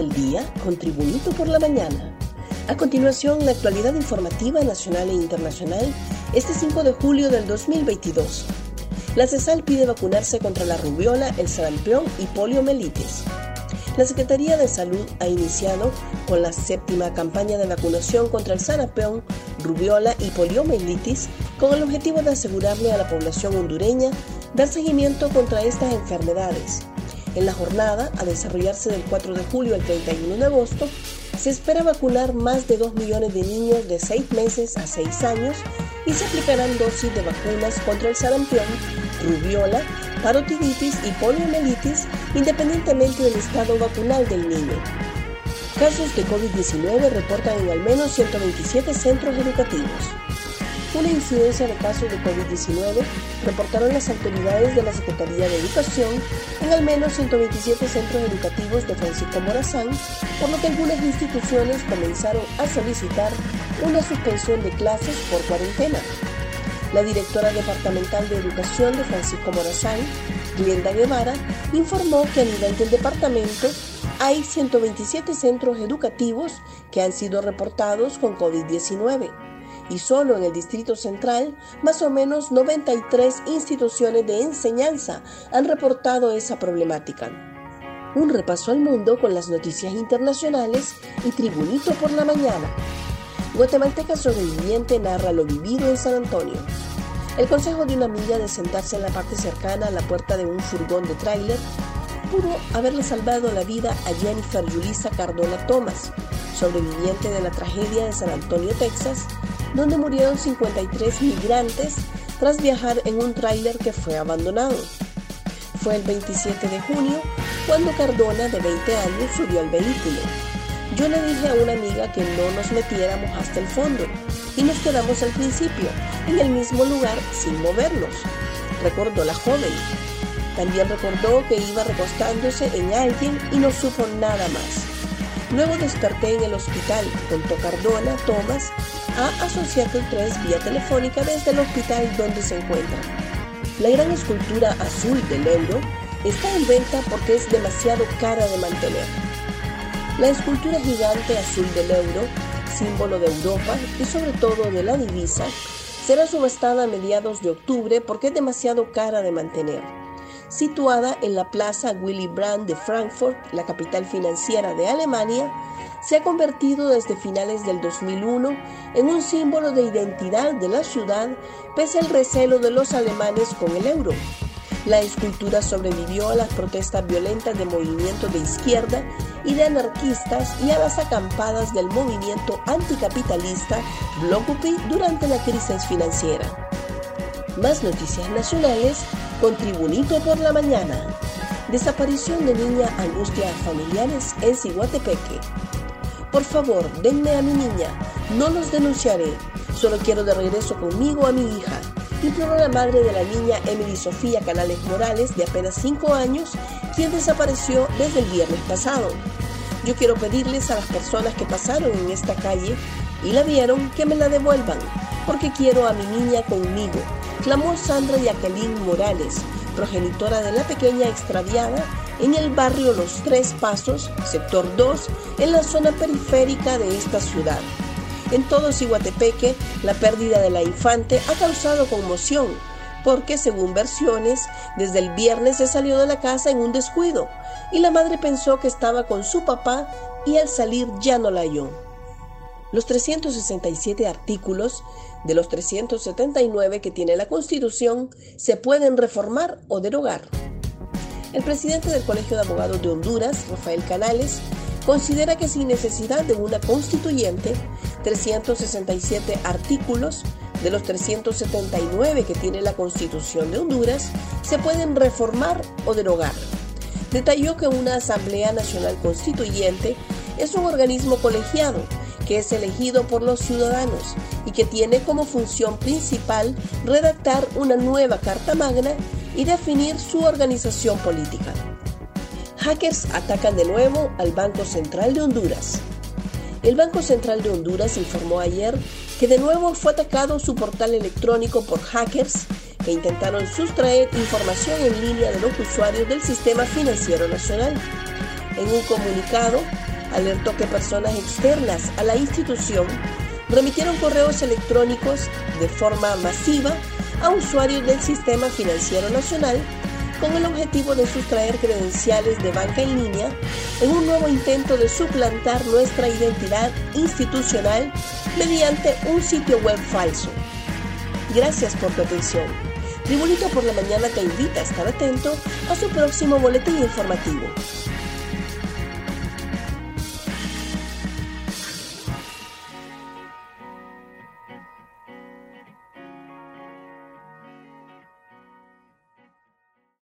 al día con Tribunito por la mañana. A continuación, la actualidad informativa nacional e internacional este 5 de julio del 2022. La CESAL pide vacunarse contra la rubiola, el sarampión y poliomielitis. La Secretaría de Salud ha iniciado con la séptima campaña de vacunación contra el sarampión, rubiola y poliomielitis con el objetivo de asegurarle a la población hondureña dar seguimiento contra estas enfermedades. En la jornada, a desarrollarse del 4 de julio al 31 de agosto, se espera vacunar más de 2 millones de niños de 6 meses a 6 años y se aplicarán dosis de vacunas contra el sarampión, rubiola, parotiditis y poliomielitis independientemente del estado vacunal del niño. Casos de COVID-19 reportan en al menos 127 centros educativos. Una incidencia de casos de COVID-19 reportaron las autoridades de la Secretaría de Educación en al menos 127 centros educativos de Francisco Morazán, por lo que algunas instituciones comenzaron a solicitar una suspensión de clases por cuarentena. La directora departamental de Educación de Francisco Morazán, Glenda Guevara, informó que a nivel del departamento hay 127 centros educativos que han sido reportados con COVID-19 y solo en el Distrito Central, más o menos 93 instituciones de enseñanza han reportado esa problemática. Un repaso al mundo con las noticias internacionales y Tribunito por la mañana. Guatemalteca sobreviviente narra lo vivido en San Antonio. El consejo de una amiga de sentarse en la parte cercana a la puerta de un furgón de tráiler pudo haberle salvado la vida a Jennifer Yulisa Cardona Thomas, sobreviviente de la tragedia de San Antonio, Texas, donde murieron 53 migrantes tras viajar en un tráiler que fue abandonado. Fue el 27 de junio cuando Cardona, de 20 años, subió al vehículo. Yo le dije a una amiga que no nos metiéramos hasta el fondo y nos quedamos al principio, en el mismo lugar, sin movernos, recordó la joven. También recordó que iba recostándose en alguien y no supo nada más. Luego desperté en el hospital, contó Cardona Thomas a Associated 3 vía telefónica desde el hospital donde se encuentra. La gran escultura azul del euro está en venta porque es demasiado cara de mantener. La escultura gigante azul del euro, símbolo de Europa y sobre todo de la divisa, será subastada a mediados de octubre porque es demasiado cara de mantener. Situada en la Plaza Willy Brandt de Frankfurt, la capital financiera de Alemania, se ha convertido desde finales del 2001 en un símbolo de identidad de la ciudad pese al recelo de los alemanes con el euro. La escultura sobrevivió a las protestas violentas de movimientos de izquierda y de anarquistas y a las acampadas del movimiento anticapitalista Blokupi durante la crisis financiera. Más noticias nacionales con Tribunito por la mañana. Desaparición de niña angustia familiares en Ciguatepeque. Por favor, denme a mi niña. No los denunciaré. Solo quiero de regreso conmigo a mi hija. Imploró la madre de la niña Emily Sofía Canales Morales, de apenas 5 años, quien desapareció desde el viernes pasado. Yo quiero pedirles a las personas que pasaron en esta calle y la vieron que me la devuelvan, porque quiero a mi niña conmigo, clamó Sandra Jacqueline Morales, progenitora de la pequeña extraviada en el barrio Los Tres Pasos, sector 2, en la zona periférica de esta ciudad. En todo Ciguatepeque, la pérdida de la infante ha causado conmoción, porque según versiones, desde el viernes se salió de la casa en un descuido y la madre pensó que estaba con su papá y al salir ya no la halló. Los 367 artículos de los 379 que tiene la Constitución se pueden reformar o derogar. El presidente del Colegio de Abogados de Honduras, Rafael Canales, considera que sin necesidad de una constituyente, 367 artículos de los 379 que tiene la Constitución de Honduras se pueden reformar o derogar. Detalló que una Asamblea Nacional Constituyente es un organismo colegiado que es elegido por los ciudadanos y que tiene como función principal redactar una nueva Carta Magna y definir su organización política. Hackers atacan de nuevo al Banco Central de Honduras. El Banco Central de Honduras informó ayer que de nuevo fue atacado su portal electrónico por hackers que intentaron sustraer información en línea de los usuarios del sistema financiero nacional. En un comunicado, alertó que personas externas a la institución remitieron correos electrónicos de forma masiva a usuarios del Sistema Financiero Nacional con el objetivo de sustraer credenciales de banca en línea en un nuevo intento de suplantar nuestra identidad institucional mediante un sitio web falso. Gracias por tu atención. Tribunito por la Mañana te invita a estar atento a su próximo boletín informativo.